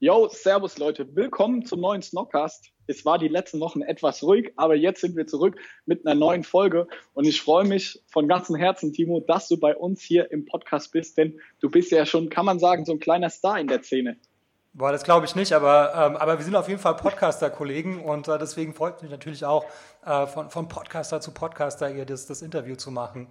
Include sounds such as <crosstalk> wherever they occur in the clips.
Yo, servus Leute, willkommen zum neuen Snockcast. Es war die letzten Wochen etwas ruhig, aber jetzt sind wir zurück mit einer neuen Folge und ich freue mich von ganzem Herzen, Timo, dass du bei uns hier im Podcast bist, denn du bist ja schon, kann man sagen, so ein kleiner Star in der Szene. Boah, das glaube ich nicht, aber, ähm, aber wir sind auf jeden Fall Podcaster-Kollegen und äh, deswegen freut mich natürlich auch, äh, von, von Podcaster zu Podcaster hier das, das Interview zu machen.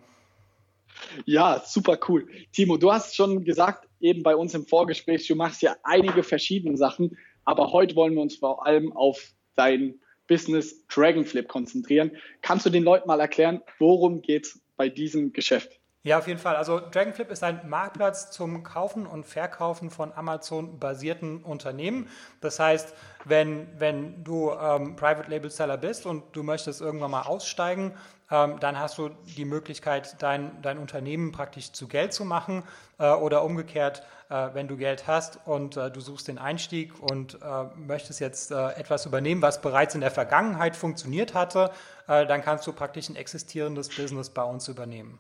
Ja, super cool. Timo, du hast schon gesagt, eben bei uns im Vorgespräch, du machst ja einige verschiedene Sachen, aber heute wollen wir uns vor allem auf dein Business Dragonflip konzentrieren. Kannst du den Leuten mal erklären, worum geht es bei diesem Geschäft? Ja, auf jeden Fall. Also Dragonflip ist ein Marktplatz zum Kaufen und Verkaufen von Amazon-basierten Unternehmen. Das heißt, wenn, wenn du ähm, Private Label Seller bist und du möchtest irgendwann mal aussteigen, ähm, dann hast du die Möglichkeit, dein, dein Unternehmen praktisch zu Geld zu machen äh, oder umgekehrt, äh, wenn du Geld hast und äh, du suchst den Einstieg und äh, möchtest jetzt äh, etwas übernehmen, was bereits in der Vergangenheit funktioniert hatte, äh, dann kannst du praktisch ein existierendes Business bei uns übernehmen.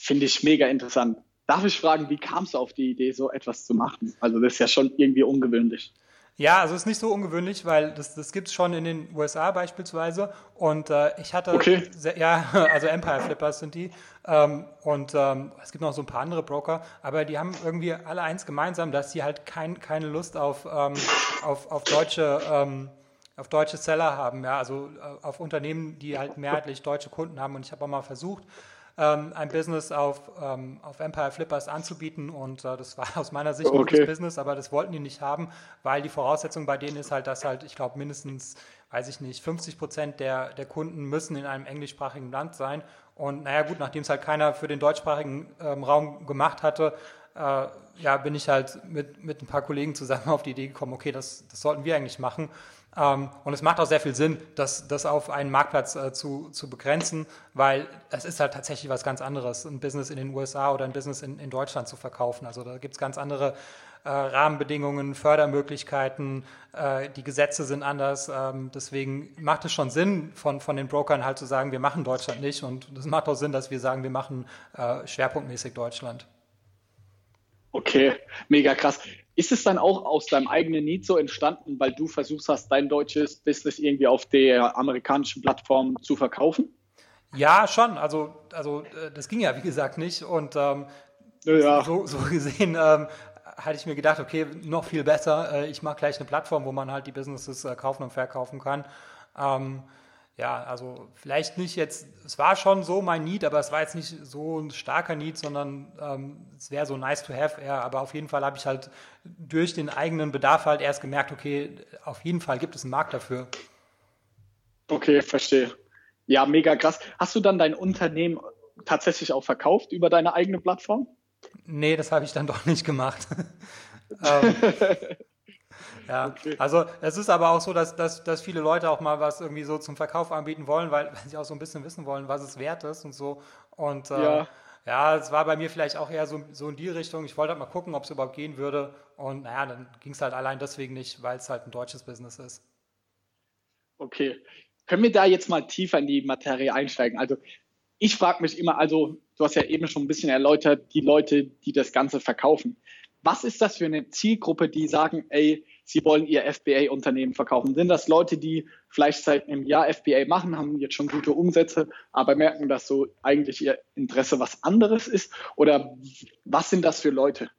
Finde ich mega interessant. Darf ich fragen, wie kamst du auf die Idee, so etwas zu machen? Also das ist ja schon irgendwie ungewöhnlich. Ja, also es ist nicht so ungewöhnlich, weil das, das gibt es schon in den USA beispielsweise. Und äh, ich hatte, okay. sehr, ja, <laughs> also Empire Flippers sind die. Ähm, und ähm, es gibt noch so ein paar andere Broker, aber die haben irgendwie alle eins gemeinsam, dass sie halt kein, keine Lust auf, ähm, auf, auf deutsche ähm, auf deutsche Seller haben, ja, also äh, auf Unternehmen, die halt mehrheitlich deutsche Kunden haben. Und ich habe auch mal versucht, ähm, ein Business auf, ähm, auf Empire Flippers anzubieten. Und äh, das war <laughs> aus meiner Sicht ein okay. gutes Business, aber das wollten die nicht haben, weil die Voraussetzung bei denen ist halt, dass halt, ich glaube, mindestens, weiß ich nicht, 50 Prozent der, der Kunden müssen in einem englischsprachigen Land sein. Und naja gut, nachdem es halt keiner für den deutschsprachigen ähm, Raum gemacht hatte, äh, ja, bin ich halt mit, mit ein paar Kollegen zusammen <laughs> auf die Idee gekommen, okay, das, das sollten wir eigentlich machen und es macht auch sehr viel Sinn, das, das auf einen Marktplatz äh, zu, zu begrenzen, weil es ist halt tatsächlich was ganz anderes, ein Business in den USA oder ein Business in, in Deutschland zu verkaufen. Also da gibt es ganz andere äh, Rahmenbedingungen, Fördermöglichkeiten, äh, die Gesetze sind anders. Ähm, deswegen macht es schon Sinn, von, von den Brokern halt zu sagen, wir machen Deutschland nicht. Und es macht auch Sinn, dass wir sagen, wir machen äh, schwerpunktmäßig Deutschland. Okay, mega krass. Ist es dann auch aus deinem eigenen Need so entstanden, weil du versuchst hast, dein deutsches Business irgendwie auf der amerikanischen Plattform zu verkaufen? Ja, schon. Also, also äh, das ging ja, wie gesagt, nicht. Und ähm, ja. so, so, gesehen ähm, hatte ich mir gedacht, okay, noch viel besser. Äh, ich mache gleich eine Plattform, wo man halt die Businesses äh, kaufen und verkaufen kann. Ähm, ja, also vielleicht nicht jetzt, es war schon so mein Need, aber es war jetzt nicht so ein starker Need, sondern ähm, es wäre so nice to have eher, aber auf jeden Fall habe ich halt durch den eigenen Bedarf halt erst gemerkt, okay, auf jeden Fall gibt es einen Markt dafür. Okay, verstehe. Ja, mega krass. Hast du dann dein Unternehmen tatsächlich auch verkauft über deine eigene Plattform? Nee, das habe ich dann doch nicht gemacht. <laughs> ähm, <laughs> ja, okay. also es ist aber auch so, dass, dass, dass viele Leute auch mal was irgendwie so zum Verkauf anbieten wollen, weil, <laughs> weil sie auch so ein bisschen wissen wollen, was es wert ist und so. Und äh, ja. ja, es war bei mir vielleicht auch eher so, so in die Richtung. Ich wollte halt mal gucken, ob es überhaupt gehen würde. Und naja, dann ging es halt allein deswegen nicht, weil es halt ein deutsches Business ist. Okay. Können wir da jetzt mal tiefer in die Materie einsteigen? Also ich frage mich immer, also du hast ja eben schon ein bisschen erläutert, die Leute, die das Ganze verkaufen. Was ist das für eine Zielgruppe, die sagen, ey, sie wollen ihr FBA-Unternehmen verkaufen. Sind das Leute, die vielleicht seit einem Jahr FBA machen, haben jetzt schon gute Umsätze, aber merken, dass so eigentlich ihr Interesse was anderes ist? Oder was sind das für Leute?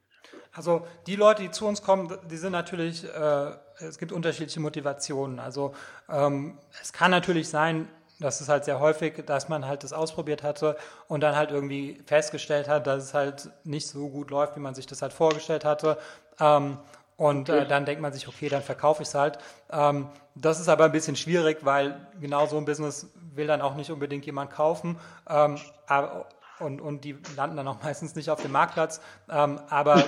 Also die Leute, die zu uns kommen, die sind natürlich, äh, es gibt unterschiedliche Motivationen. Also ähm, es kann natürlich sein, das ist halt sehr häufig, dass man halt das ausprobiert hatte und dann halt irgendwie festgestellt hat, dass es halt nicht so gut läuft, wie man sich das halt vorgestellt hatte. Ähm, und äh, okay. dann denkt man sich, okay, dann verkaufe ich es halt. Ähm, das ist aber ein bisschen schwierig, weil genau so ein Business will dann auch nicht unbedingt jemand kaufen. Ähm, aber, und, und die landen dann auch <laughs> meistens nicht auf dem Marktplatz. Ähm, aber,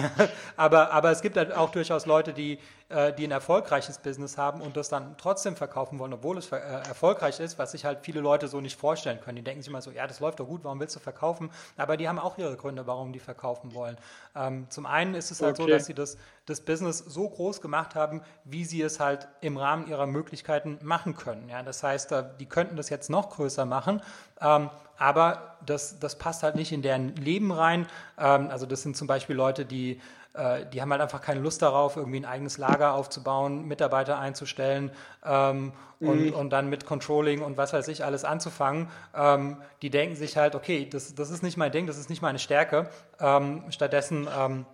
<laughs> aber, aber es gibt halt auch durchaus Leute, die, äh, die ein erfolgreiches Business haben und das dann trotzdem verkaufen wollen, obwohl es äh, erfolgreich ist, was sich halt viele Leute so nicht vorstellen können. Die denken sich immer so, ja, das läuft doch gut, warum willst du verkaufen? Aber die haben auch ihre Gründe, warum die verkaufen wollen. Ähm, zum einen ist es halt okay. so, dass sie das, das Business so groß gemacht haben, wie sie es halt im Rahmen ihrer Möglichkeiten machen können. Ja, das heißt, äh, die könnten das jetzt noch größer machen, ähm, aber das, das passt halt nicht in deren Leben rein. Ähm, also das sind zum Beispiel Leute, die, äh, die haben halt einfach keine Lust darauf, irgendwie ein eigenes Lager aufzubauen, Mitarbeiter einzustellen ähm, und, mhm. und dann mit Controlling und was weiß ich alles anzufangen. Ähm, die denken sich halt, okay, das, das ist nicht mein Ding, das ist nicht meine Stärke. Ähm, stattdessen ähm,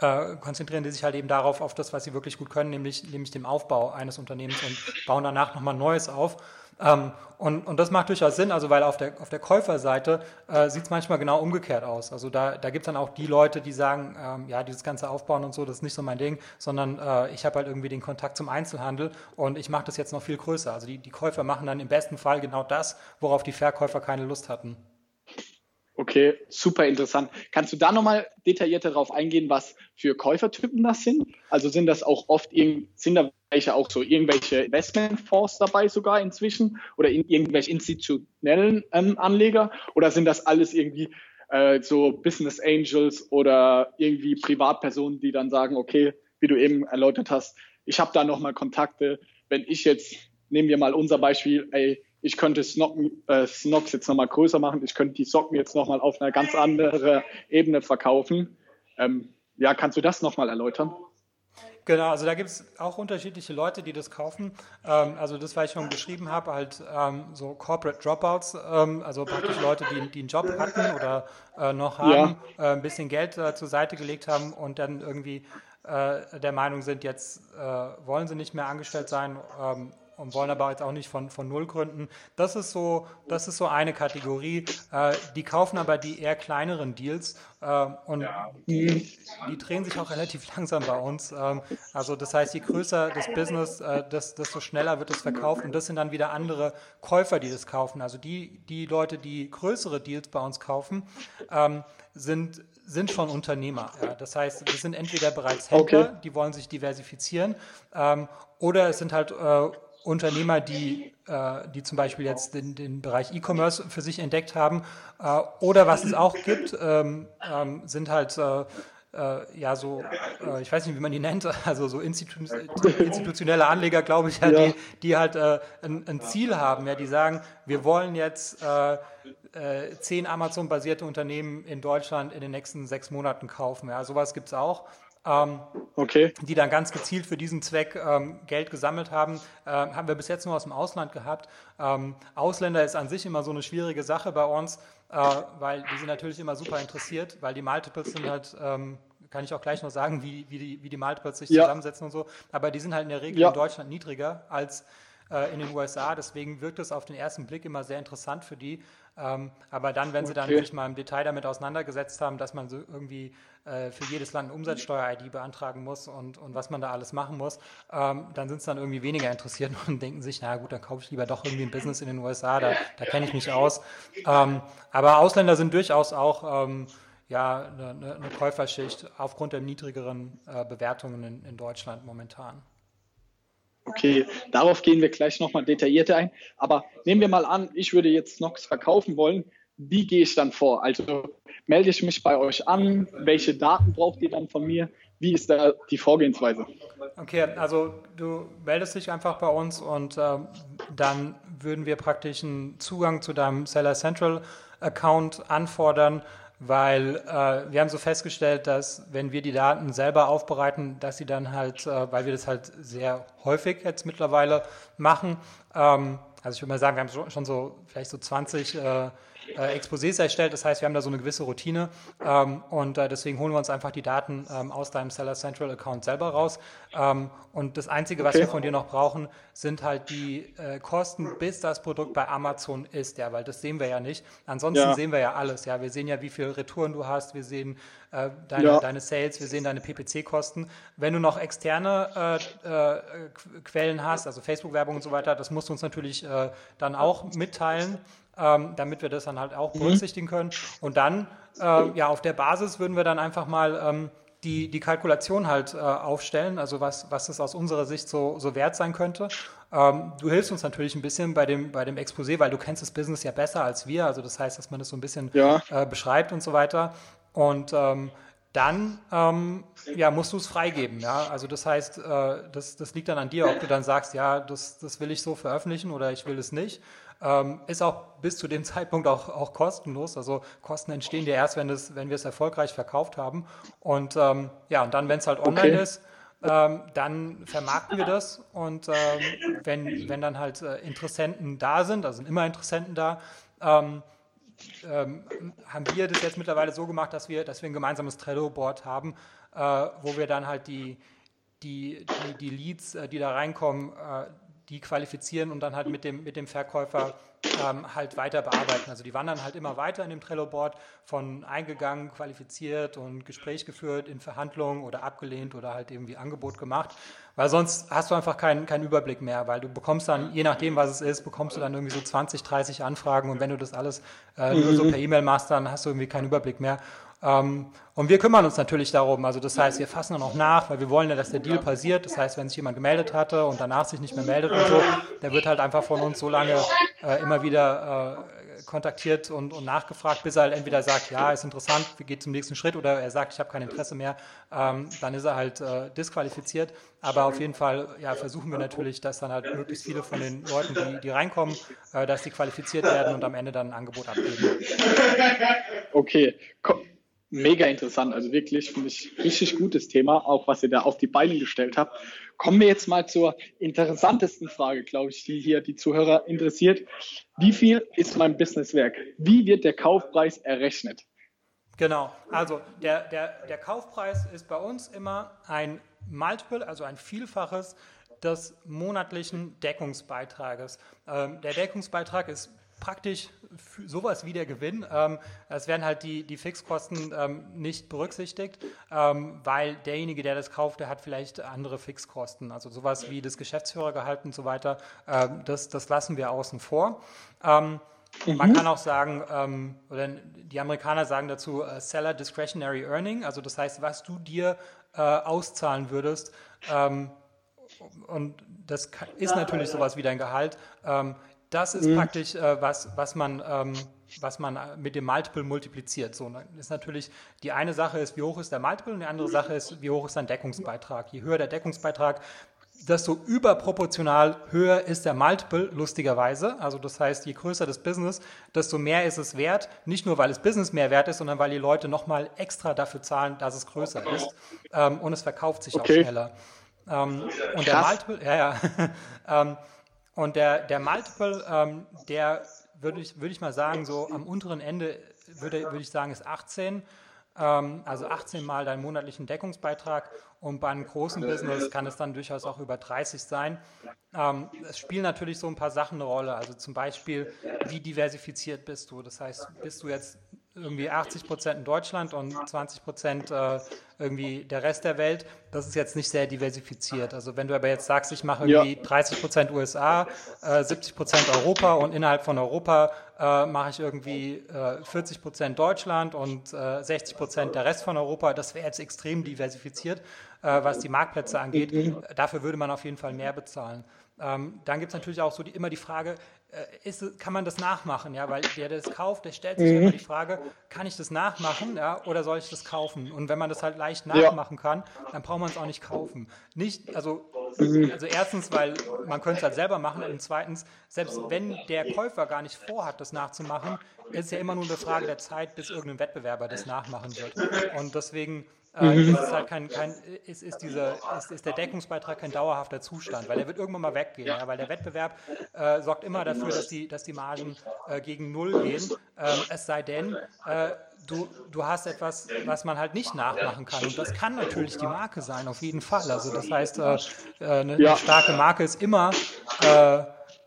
äh, konzentrieren die sich halt eben darauf, auf das, was sie wirklich gut können, nämlich, nämlich dem Aufbau eines Unternehmens und bauen danach nochmal Neues auf. Ähm, und, und das macht durchaus Sinn, also weil auf der, auf der Käuferseite äh, sieht es manchmal genau umgekehrt aus. Also da, da gibt es dann auch die Leute, die sagen, ähm, ja, dieses ganze Aufbauen und so, das ist nicht so mein Ding, sondern äh, ich habe halt irgendwie den Kontakt zum Einzelhandel und ich mache das jetzt noch viel größer. Also die, die Käufer machen dann im besten Fall genau das, worauf die Verkäufer keine Lust hatten. Okay, super interessant. Kannst du da nochmal detaillierter darauf eingehen, was für Käufertypen das sind? Also sind das auch oft, sind da welche auch so irgendwelche Investmentfonds dabei sogar inzwischen oder in irgendwelche institutionellen ähm, Anleger oder sind das alles irgendwie äh, so Business Angels oder irgendwie Privatpersonen, die dann sagen, okay, wie du eben erläutert hast, ich habe da nochmal Kontakte. Wenn ich jetzt, nehmen wir mal unser Beispiel, ey, ich könnte Snocken, äh, Snocks jetzt nochmal größer machen, ich könnte die Socken jetzt nochmal auf einer ganz anderen Ebene verkaufen. Ähm, ja, kannst du das nochmal erläutern? Genau, also da gibt es auch unterschiedliche Leute, die das kaufen. Ähm, also das, was ich schon beschrieben habe, halt ähm, so Corporate Dropouts, ähm, also praktisch Leute, die, die einen Job hatten oder äh, noch haben, ja. äh, ein bisschen Geld äh, zur Seite gelegt haben und dann irgendwie äh, der Meinung sind, jetzt äh, wollen sie nicht mehr angestellt sein ähm, und wollen aber jetzt auch nicht von, von Null gründen. Das ist so, das ist so eine Kategorie. Äh, die kaufen aber die eher kleineren Deals äh, und die, die, drehen sich auch relativ <laughs> langsam bei uns. Ähm, also das heißt, je größer das Business, äh, desto schneller wird es verkauft und das sind dann wieder andere Käufer, die das kaufen. Also die, die Leute, die größere Deals bei uns kaufen, ähm, sind sind schon Unternehmer. Ja. Das heißt, wir sind entweder bereits Händler, okay. die wollen sich diversifizieren, ähm, oder es sind halt äh, Unternehmer, die, äh, die zum Beispiel jetzt den, den Bereich E-Commerce für sich entdeckt haben. Äh, oder was es auch gibt, ähm, ähm, sind halt äh, äh ja so, äh, ich weiß nicht, wie man die nennt, <laughs> also so Institu institutionelle Anleger, glaube ich, ja, ja. Die, die halt äh, ein, ein, Ziel haben, ja, die sagen, wir wollen jetzt zehn Amazon-basierte Unternehmen in Deutschland in den nächsten sechs Monaten kaufen. Ja, sowas gibt es auch ähm, okay. die dann ganz gezielt für diesen Zweck ähm, Geld gesammelt haben. Ähm, haben wir bis jetzt nur aus dem Ausland gehabt. Ähm, Ausländer ist an sich immer so eine schwierige Sache bei uns, äh, weil die sind natürlich immer super interessiert, weil die Multiples sind halt ähm, kann ich auch gleich noch sagen, wie, wie, die, wie die Multiples sich ja. zusammensetzen und so. Aber die sind halt in der Regel ja. in Deutschland niedriger als äh, in den USA. Deswegen wirkt es auf den ersten Blick immer sehr interessant für die. Ähm, aber dann, wenn okay. sie dann sich mal im Detail damit auseinandergesetzt haben, dass man so irgendwie äh, für jedes Land eine Umsatzsteuer-ID beantragen muss und, und was man da alles machen muss, ähm, dann sind sie dann irgendwie weniger interessiert <laughs> und denken sich, na gut, dann kaufe ich lieber doch irgendwie ein Business in den USA, da, da kenne ich mich aus. Ähm, aber Ausländer sind durchaus auch ähm, ja, eine, eine, Käuferschicht aufgrund der niedrigeren äh, Bewertungen in, in Deutschland momentan. Okay, darauf gehen wir gleich nochmal detaillierter ein. Aber nehmen wir mal an, ich würde jetzt Snox verkaufen wollen. Wie gehe ich dann vor? Also melde ich mich bei euch an? Welche Daten braucht ihr dann von mir? Wie ist da die Vorgehensweise? Okay, also du meldest dich einfach bei uns und äh, dann würden wir praktisch einen Zugang zu deinem Seller Central Account anfordern weil äh, wir haben so festgestellt, dass wenn wir die Daten selber aufbereiten, dass sie dann halt, äh, weil wir das halt sehr häufig jetzt mittlerweile machen, ähm, also ich würde mal sagen, wir haben schon so vielleicht so 20 äh, äh, Exposés erstellt. Das heißt, wir haben da so eine gewisse Routine ähm, und äh, deswegen holen wir uns einfach die Daten ähm, aus deinem Seller Central Account selber raus. Ähm, und das Einzige, was okay. wir von dir noch brauchen, sind halt die äh, Kosten, bis das Produkt bei Amazon ist, ja, weil das sehen wir ja nicht. Ansonsten ja. sehen wir ja alles, ja. Wir sehen ja, wie viele Retouren du hast, wir sehen äh, deine, ja. deine, Sales, wir sehen deine PPC-Kosten. Wenn du noch externe äh, äh, Quellen hast, also Facebook-Werbung und so weiter, das musst du uns natürlich dann auch mitteilen. Ähm, damit wir das dann halt auch mhm. berücksichtigen können. Und dann, äh, ja, auf der Basis würden wir dann einfach mal ähm, die, die Kalkulation halt äh, aufstellen, also was, was es aus unserer Sicht so, so wert sein könnte. Ähm, du hilfst uns natürlich ein bisschen bei dem, bei dem Exposé, weil du kennst das Business ja besser als wir. Also das heißt, dass man das so ein bisschen ja. äh, beschreibt und so weiter. Und ähm, dann ähm, ja, musst du es freigeben. Ja? Also das heißt, äh, das, das liegt dann an dir, ob du dann sagst, ja, das, das will ich so veröffentlichen oder ich will es nicht. Ähm, ist auch bis zu dem <laughs> Zeitpunkt auch, auch kostenlos. Also Kosten entstehen ja erst, wenn, das, wenn wir es erfolgreich verkauft haben. Und ähm, ja, und dann, wenn es halt online okay. ist, ähm, dann vermarkten wir das und ähm, wenn, wenn dann halt äh, Interessenten da sind, also sind immer Interessenten da, ähm, ähm, haben wir das jetzt mittlerweile so gemacht, dass wir, dass wir ein gemeinsames Trello-Board haben, äh, wo wir dann halt die, die, die, die Leads, äh, die da reinkommen, äh, die qualifizieren und dann halt mit dem, mit dem Verkäufer ähm, halt weiter bearbeiten. Also die wandern halt immer weiter in dem Trello-Board von eingegangen, qualifiziert und Gespräch geführt in Verhandlungen oder abgelehnt oder halt irgendwie Angebot gemacht. Weil sonst hast du einfach keinen, keinen Überblick mehr, weil du bekommst dann, je nachdem, was es ist, bekommst du dann irgendwie so 20, 30 Anfragen und wenn du das alles äh, nur so mhm. per E-Mail machst, dann hast du irgendwie keinen Überblick mehr. Ähm, und wir kümmern uns natürlich darum. Also das heißt, wir fassen dann auch nach, weil wir wollen ja, dass der Deal passiert. Das heißt, wenn sich jemand gemeldet hatte und danach sich nicht mehr meldet und so, der wird halt einfach von uns so lange äh, immer wieder äh, kontaktiert und, und, nachgefragt, bis er halt entweder sagt, ja, ist interessant, wir gehen zum nächsten Schritt oder er sagt, ich habe kein Interesse mehr, ähm, dann ist er halt äh, disqualifiziert. Aber auf jeden Fall ja, versuchen wir natürlich, dass dann halt möglichst viele von den Leuten, die, die reinkommen, äh, dass die qualifiziert werden und am Ende dann ein Angebot abgeben. Okay, Komm mega interessant. Also wirklich, finde ich, richtig gutes Thema, auch was ihr da auf die Beine gestellt habt. Kommen wir jetzt mal zur interessantesten Frage, glaube ich, die hier die Zuhörer interessiert. Wie viel ist mein Businesswerk? Wie wird der Kaufpreis errechnet? Genau, also der, der, der Kaufpreis ist bei uns immer ein Multiple, also ein Vielfaches des monatlichen Deckungsbeitrages. Ähm, der Deckungsbeitrag ist praktisch sowas wie der Gewinn. Ähm, es werden halt die, die Fixkosten ähm, nicht berücksichtigt, ähm, weil derjenige, der das kauft, der hat vielleicht andere Fixkosten. Also sowas wie das Geschäftsführergehalt und so weiter, ähm, das, das lassen wir außen vor. Ähm, mhm. Man kann auch sagen, ähm, oder die Amerikaner sagen dazu uh, Seller Discretionary Earning, also das heißt, was du dir uh, auszahlen würdest, und das ist natürlich sowas wie dein Gehalt. Ähm, das ist mhm. praktisch, äh, was, was, man, ähm, was man mit dem Multiple multipliziert. So, dann ist natürlich, die eine Sache ist, wie hoch ist der Multiple und die andere Sache ist, wie hoch ist dein Deckungsbeitrag. Je höher der Deckungsbeitrag, desto überproportional höher ist der Multiple, lustigerweise. Also das heißt, je größer das Business, desto mehr ist es wert. Nicht nur, weil das Business mehr wert ist, sondern weil die Leute nochmal extra dafür zahlen, dass es größer ist. Ähm, und es verkauft sich okay. auch schneller. Ähm, und der Multiple, ja, ja. <laughs> ähm, und der, der Multiple, ähm, der würde ich, würd ich mal sagen, so am unteren Ende würde, würde ich sagen, ist 18. Ähm, also 18 mal deinen monatlichen Deckungsbeitrag. Und bei einem großen Business kann es dann durchaus auch über 30 sein. Ähm, es spielen natürlich so ein paar Sachen eine Rolle. Also zum Beispiel, wie diversifiziert bist du? Das heißt, bist du jetzt irgendwie 80 Prozent in Deutschland und 20 Prozent äh, irgendwie der Rest der Welt. Das ist jetzt nicht sehr diversifiziert. Also wenn du aber jetzt sagst, ich mache irgendwie ja. 30 Prozent USA, äh, 70 Prozent Europa und innerhalb von Europa äh, mache ich irgendwie 40 äh, Prozent Deutschland und 60 äh, Prozent der Rest von Europa, das wäre jetzt extrem diversifiziert, äh, was die Marktplätze angeht. Mhm. Dafür würde man auf jeden Fall mehr bezahlen. Ähm, dann gibt es natürlich auch so die, immer die Frage, ist, kann man das nachmachen? Ja, weil der, der das kauft, der stellt sich mhm. immer die Frage, kann ich das nachmachen ja, oder soll ich das kaufen? Und wenn man das halt leicht nachmachen ja. kann, dann braucht man es auch nicht kaufen. Nicht, also, mhm. also erstens, weil man könnte es halt selber machen und zweitens, selbst wenn der Käufer gar nicht vorhat, das nachzumachen, ist es ja immer nur eine Frage der Zeit, bis irgendein Wettbewerber das nachmachen wird. Und deswegen äh, mhm. ist, halt kein, kein, ist, ist, diese, ist, ist, der Deckungsbeitrag kein dauerhafter Zustand, weil der wird irgendwann mal weggehen, ja, weil der Wettbewerb äh, sorgt immer dafür, dass die, dass die Margen äh, gegen Null gehen, ähm, es sei denn, äh, du, du hast etwas, was man halt nicht nachmachen kann und das kann natürlich die Marke sein, auf jeden Fall. Also das heißt, äh, äh, eine, eine, starke Marke ist immer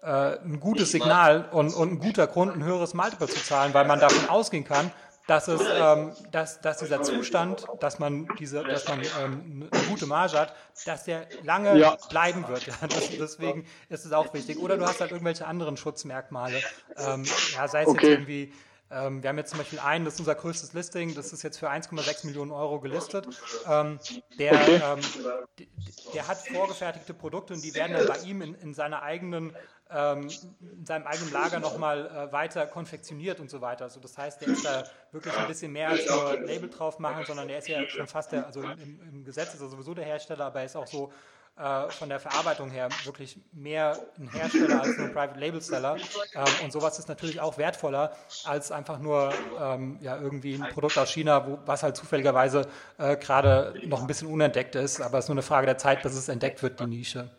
ein gutes Signal und, und ein guter Grund, ein höheres Multiple zu zahlen, weil man davon ausgehen kann, dass, es, ähm, dass, dass dieser Zustand, dass man, diese, dass man ähm, eine gute Marge hat, dass der lange ja. bleiben wird. <laughs> Ja, das, deswegen ist es auch wichtig. Oder du hast halt irgendwelche anderen Schutzmerkmale. Ähm, ja, sei es okay. jetzt irgendwie ähm, wir haben jetzt zum Beispiel einen, das ist unser größtes Listing, das ist jetzt für 1,6 Millionen Euro gelistet. Ähm, der, okay. ähm, der hat vorgefertigte Produkte und die werden dann bei ihm in, in seiner eigenen ähm, in seinem eigenen Lager nochmal äh, weiter konfektioniert und so weiter. Also das heißt, der ist da wirklich ein bisschen mehr als nur Label drauf machen, sondern der ist ja schon fast der, also im, im Gesetz ist er sowieso der Hersteller, aber er ist auch so äh, von der Verarbeitung her wirklich mehr ein Hersteller als nur ein Private Label Seller. Ähm, und sowas ist natürlich auch wertvoller als einfach nur ähm, ja, irgendwie ein Produkt aus China, wo, was halt zufälligerweise äh, gerade noch ein bisschen unentdeckt ist. Aber es ist nur eine Frage der Zeit, bis es entdeckt wird, die Nische.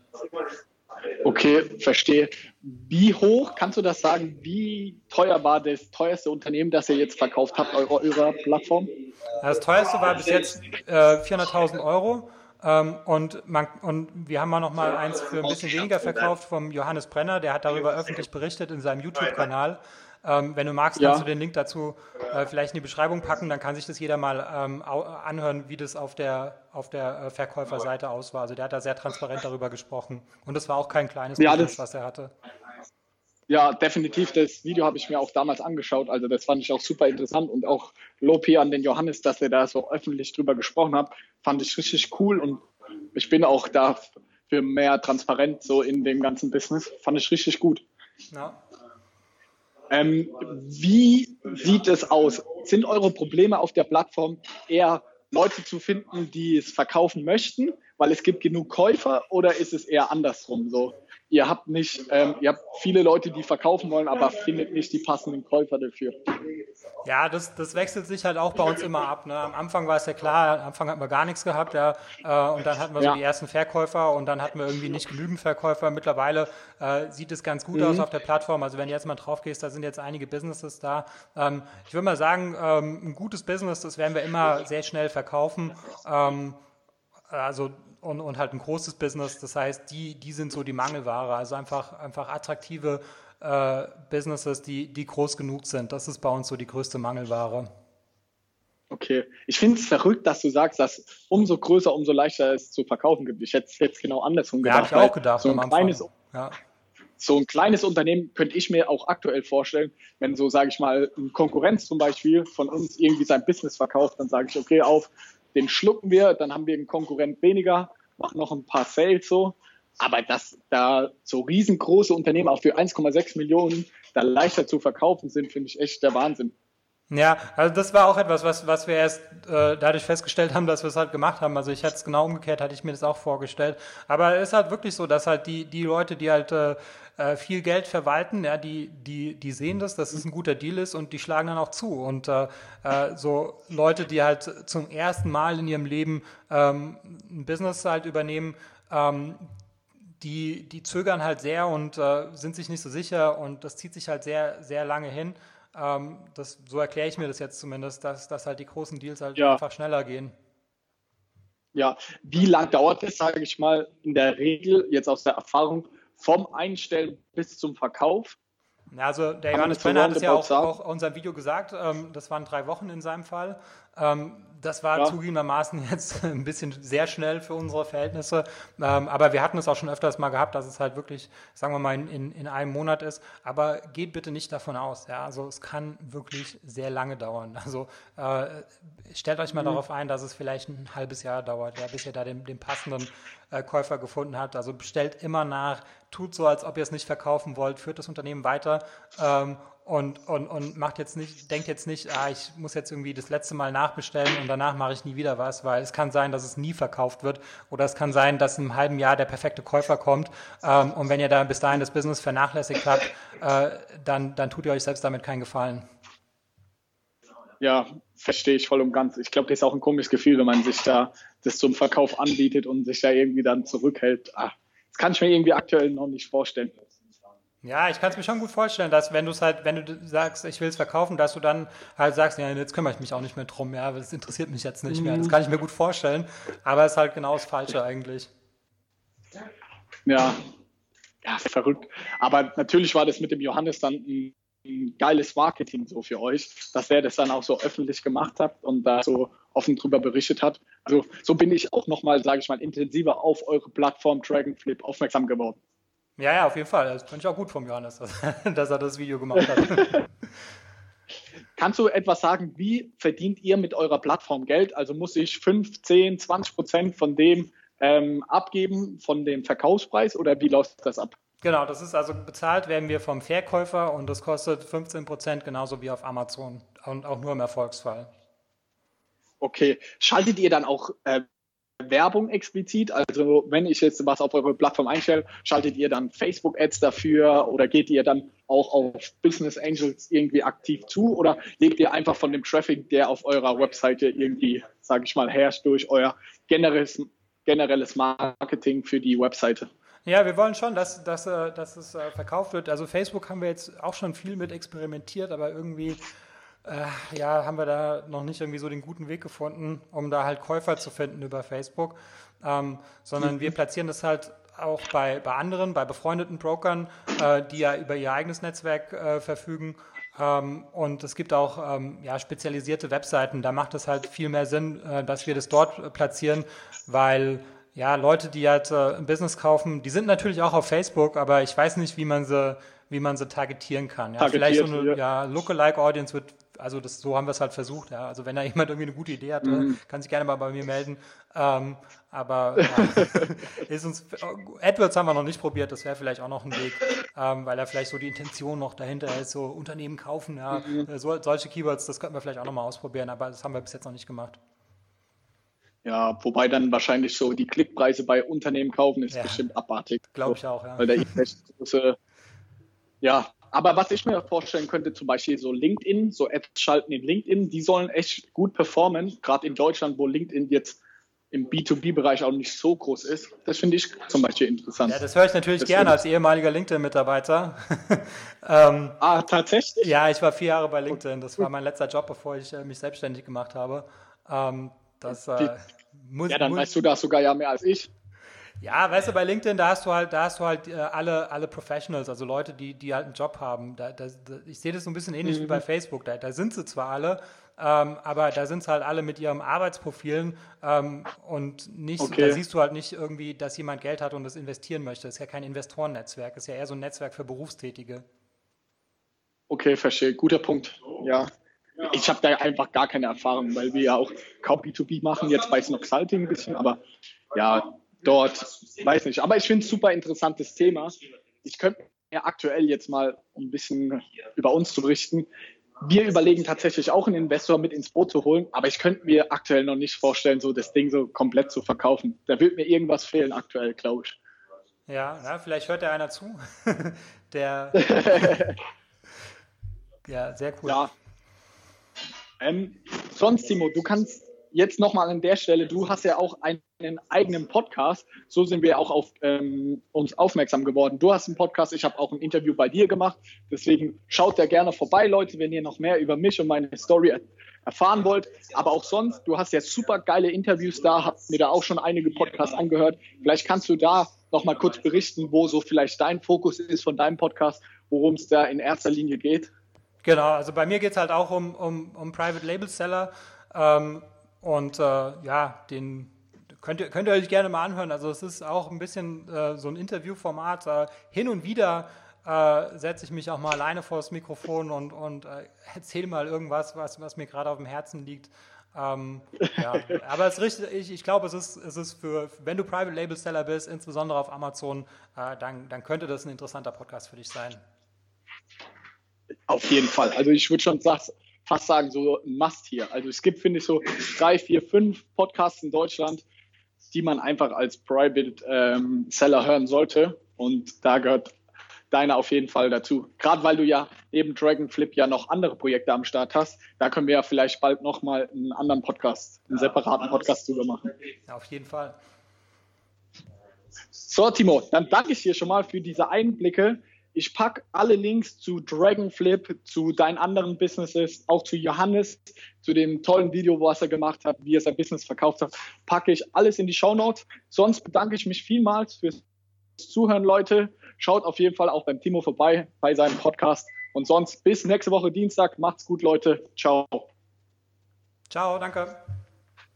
Okay, verstehe. Wie hoch, kannst du das sagen, wie teuer war das teuerste Unternehmen, das ihr jetzt verkauft habt, eurer, eurer Plattform? Das teuerste war bis jetzt äh, 400.000 Euro. Ähm, und, man, und wir haben auch noch mal eins für ein bisschen weniger verkauft vom Johannes Brenner, der hat darüber öffentlich berichtet in seinem YouTube-Kanal. Ähm, wenn du magst, kannst ja. du den Link dazu äh, vielleicht in die Beschreibung packen, dann kann sich das jeder mal ähm, anhören, wie das auf der, auf der äh, Verkäuferseite aus war. Also der hat da sehr transparent darüber gesprochen. Und das war auch kein kleines ja, Business, was er hatte. Ja, definitiv. Das Video habe ich mir auch damals angeschaut. Also das fand ich auch super interessant und auch Lopi an den Johannes, dass er da so öffentlich drüber gesprochen hat, fand ich richtig cool und ich bin auch da für mehr Transparenz so in dem ganzen Business. Fand ich richtig gut. Ja. Ähm, wie sieht es aus? Sind eure Probleme auf der Plattform eher Leute zu finden, die es verkaufen möchten, weil es gibt genug Käufer, oder ist es eher andersrum so? Ihr habt nicht, ähm, ihr habt viele Leute, die verkaufen wollen, aber findet nicht die passenden Käufer dafür. Ja, das, das wechselt sich halt auch bei uns immer ab. Ne? Am Anfang war es ja klar, am Anfang hatten wir gar nichts gehabt, ja, äh, und dann hatten wir ja. so die ersten Verkäufer und dann hatten wir irgendwie nicht genügend Verkäufer. Mittlerweile äh, sieht es ganz gut mhm. aus auf der Plattform. Also wenn du jetzt mal drauf gehst, da sind jetzt einige Businesses da. Ähm, ich würde mal sagen, ähm, ein gutes Business, das werden wir immer sehr schnell verkaufen. Ähm, also und, und halt ein großes Business. Das heißt, die, die sind so die Mangelware. Also einfach, einfach attraktive äh, Businesses, die, die groß genug sind. Das ist bei uns so die größte Mangelware. Okay. Ich finde es verrückt, dass du sagst, dass umso größer, umso leichter es zu verkaufen gibt. Ich hätte es jetzt genau andersrum gedacht. Ja, habe ich auch gedacht. So ein, kleines, ja. so ein kleines Unternehmen könnte ich mir auch aktuell vorstellen, wenn so, sage ich mal, ein Konkurrenz zum Beispiel von uns irgendwie sein Business verkauft, dann sage ich, okay, auf, den schlucken wir, dann haben wir einen Konkurrent weniger, machen noch ein paar Sales so. Aber dass da so riesengroße Unternehmen auch für 1,6 Millionen da leichter zu verkaufen sind, finde ich echt der Wahnsinn. Ja, also das war auch etwas, was, was wir erst äh, dadurch festgestellt haben, dass wir es halt gemacht haben. Also ich hätte es genau umgekehrt, hatte ich mir das auch vorgestellt. Aber es ist halt wirklich so, dass halt die, die Leute, die halt äh, äh, viel Geld verwalten, ja, die, die, die sehen das, dass es ein guter Deal ist und die schlagen dann auch zu. Und äh, äh, so Leute, die halt zum ersten Mal in ihrem Leben ähm, ein Business halt übernehmen, ähm, die, die zögern halt sehr und äh, sind sich nicht so sicher und das zieht sich halt sehr, sehr lange hin. Ähm, das, so erkläre ich mir das jetzt zumindest, dass, dass halt die großen Deals halt ja. einfach schneller gehen. Ja, wie lang dauert es, sage ich mal, in der Regel, jetzt aus der Erfahrung, vom Einstellen bis zum Verkauf? Also der Johannes Brenner hat es ja auch, auch in unserem Video gesagt, ähm, das waren drei Wochen in seinem Fall. Ähm, das war ja. zugegebenermaßen <laughs> jetzt ein bisschen sehr schnell für unsere Verhältnisse. Ähm, aber wir hatten es auch schon öfters mal gehabt, dass es halt wirklich, sagen wir mal, in, in einem Monat ist. Aber geht bitte nicht davon aus. Ja? Also es kann wirklich sehr lange dauern. Also äh, stellt euch mal mhm. darauf ein, dass es vielleicht ein halbes Jahr dauert, ja, bis ihr da den, den passenden äh, Käufer gefunden habt. Also bestellt immer nach, tut so, als ob ihr es nicht verkaufen wollt, führt das Unternehmen weiter ähm, und, und, und macht jetzt nicht, denkt jetzt nicht, ah, ich muss jetzt irgendwie das letzte Mal nachbestellen und danach mache ich nie wieder was, weil es kann sein, dass es nie verkauft wird oder es kann sein, dass in einem halben Jahr der perfekte Käufer kommt ähm, und wenn ihr da bis dahin das Business vernachlässigt habt, äh, dann, dann tut ihr euch selbst damit keinen Gefallen. Ja, verstehe ich voll und ganz. Ich glaube, das ist auch ein komisches Gefühl, wenn man sich da das zum Verkauf anbietet und sich da irgendwie dann zurückhält. Ah, das kann ich mir irgendwie aktuell noch nicht vorstellen. Ja, ich kann es mir schon gut vorstellen, dass wenn du es halt, wenn du sagst, ich will es verkaufen, dass du dann halt sagst, ja, jetzt kümmere ich mich auch nicht mehr drum, ja, das interessiert mich jetzt nicht mehr. Das kann ich mir gut vorstellen, aber es ist halt genau das Falsche eigentlich. Ja, ja, verrückt. Aber natürlich war das mit dem Johannes dann ein geiles Marketing so für euch, dass er das dann auch so öffentlich gemacht hat und da so offen drüber berichtet hat. Also so bin ich auch nochmal, sage ich mal, intensiver auf eure Plattform Dragonflip aufmerksam geworden. Ja, ja, auf jeden Fall. Das fand ich auch gut vom Johannes, dass, dass er das Video gemacht hat. <laughs> Kannst du etwas sagen, wie verdient ihr mit eurer Plattform Geld? Also muss ich 5, 10, 20 Prozent von dem ähm, abgeben, von dem Verkaufspreis oder wie läuft das ab? Genau, das ist also bezahlt werden wir vom Verkäufer und das kostet 15 Prozent genauso wie auf Amazon und auch nur im Erfolgsfall. Okay, schaltet ihr dann auch äh, Werbung explizit? Also wenn ich jetzt was auf eure Plattform einstelle, schaltet ihr dann Facebook-Ads dafür oder geht ihr dann auch auf Business Angels irgendwie aktiv zu oder lebt ihr einfach von dem Traffic, der auf eurer Webseite irgendwie, sage ich mal, herrscht durch euer generelles, generelles Marketing für die Webseite? Ja, wir wollen schon, dass, dass, äh, dass es äh, verkauft wird. Also Facebook haben wir jetzt auch schon viel mit experimentiert, aber irgendwie äh, ja, haben wir da noch nicht irgendwie so den guten Weg gefunden, um da halt Käufer zu finden über Facebook, ähm, sondern wir platzieren das halt auch bei, bei anderen, bei befreundeten Brokern, äh, die ja über ihr eigenes Netzwerk äh, verfügen. Ähm, und es gibt auch ähm, ja, spezialisierte Webseiten, da macht es halt viel mehr Sinn, äh, dass wir das dort platzieren, weil ja, Leute, die halt äh, ein Business kaufen, die sind natürlich auch auf Facebook, aber ich weiß nicht, wie man sie, wie man sie targetieren kann. Ja, vielleicht so eine ja. ja Lookalike Audience wird, also das, so haben wir es halt versucht. Ja. Also wenn da <laughs> jemand irgendwie eine gute Idee hat, mhm. kann sich gerne mal bei mir melden. Ähm, aber ja, ist uns, AdWords haben wir noch nicht probiert, das wäre vielleicht auch noch ein Weg, ähm, weil da vielleicht so die Intention noch dahinter ist, so Unternehmen kaufen, ja, mhm. so, solche Keywords, das könnten wir vielleicht auch noch mal ausprobieren, aber das haben wir bis jetzt noch nicht gemacht. Ja, wobei dann wahrscheinlich so die Klickpreise bei Unternehmen kaufen ist ja, bestimmt abartig. Glaube ich auch, ja. Weil da <laughs> große, ja, aber was ich mir vorstellen könnte, zum Beispiel so LinkedIn, so Ads schalten in LinkedIn, die sollen echt gut performen, gerade in Deutschland, wo LinkedIn jetzt im B2B-Bereich auch nicht so groß ist. Das finde ich zum Beispiel interessant. Ja, das höre ich natürlich das gerne als ehemaliger LinkedIn-Mitarbeiter. <laughs> ähm, ah, tatsächlich? Ja, ich war vier Jahre bei LinkedIn. Das war mein letzter Job, bevor ich äh, mich selbstständig gemacht habe. Ähm, das, äh, muss, ja, dann muss, weißt du das sogar ja mehr als ich. Ja, weißt du, bei LinkedIn, da hast du halt, da hast du halt äh, alle, alle Professionals, also Leute, die, die halt einen Job haben. Da, da, ich sehe das so ein bisschen ähnlich mhm. wie bei Facebook. Da, da sind sie zwar alle, ähm, aber da sind es halt alle mit ihren Arbeitsprofilen ähm, und nicht, okay. da siehst du halt nicht irgendwie, dass jemand Geld hat und das investieren möchte. Das ist ja kein Investorennetzwerk, das ist ja eher so ein Netzwerk für Berufstätige. Okay, verstehe. Guter Punkt. Ja, ich habe da einfach gar keine Erfahrung, weil wir ja auch kaum B2B machen, jetzt bei Snoxalting ein bisschen, aber ja, dort, weiß nicht. Aber ich finde es super interessantes Thema. Ich könnte mir aktuell jetzt mal ein bisschen über uns zu berichten. Wir überlegen tatsächlich auch einen Investor mit ins Boot zu holen, aber ich könnte mir aktuell noch nicht vorstellen, so das Ding so komplett zu verkaufen. Da wird mir irgendwas fehlen aktuell, glaube ich. Ja, ja, vielleicht hört ja einer zu. <laughs> Der. <laughs> ja, sehr cool. Ja, ähm, sonst, Timo, du kannst jetzt nochmal an der Stelle, du hast ja auch einen eigenen Podcast. So sind wir auch auf ähm, uns aufmerksam geworden. Du hast einen Podcast, ich habe auch ein Interview bei dir gemacht. Deswegen schaut da gerne vorbei, Leute, wenn ihr noch mehr über mich und meine Story erfahren wollt. Aber auch sonst, du hast ja super geile Interviews da, hab mir da auch schon einige Podcasts angehört. Vielleicht kannst du da nochmal kurz berichten, wo so vielleicht dein Fokus ist von deinem Podcast, worum es da in erster Linie geht. Genau, also bei mir geht es halt auch um, um, um Private Label Seller. Ähm, und äh, ja, den könnt ihr, könnt ihr euch gerne mal anhören. Also es ist auch ein bisschen äh, so ein Interviewformat. Äh, hin und wieder äh, setze ich mich auch mal alleine vor das Mikrofon und, und äh, erzähle mal irgendwas, was, was mir gerade auf dem Herzen liegt. Ähm, ja. Aber es richtig, ich, ich glaube, es ist, es ist für, wenn du Private Label Seller bist, insbesondere auf Amazon, äh, dann, dann könnte das ein interessanter Podcast für dich sein. Auf jeden Fall. Also ich würde schon fast sagen, so ein Must hier. Also es gibt, finde ich, so drei, vier, fünf Podcasts in Deutschland, die man einfach als Private ähm, Seller hören sollte. Und da gehört deiner auf jeden Fall dazu. Gerade weil du ja neben Dragonflip ja noch andere Projekte am Start hast. Da können wir ja vielleicht bald nochmal einen anderen Podcast, einen separaten Podcast drüber machen. Ja, auf jeden Fall. So, Timo, dann danke ich dir schon mal für diese Einblicke ich packe alle Links zu Dragonflip, zu deinen anderen Businesses, auch zu Johannes, zu dem tollen Video, was er gemacht hat, wie er sein Business verkauft hat, packe ich alles in die Show Notes. Sonst bedanke ich mich vielmals fürs Zuhören, Leute. Schaut auf jeden Fall auch beim Timo vorbei bei seinem Podcast Und sonst bis nächste Woche Dienstag. Macht's gut, Leute. Ciao. Ciao, danke.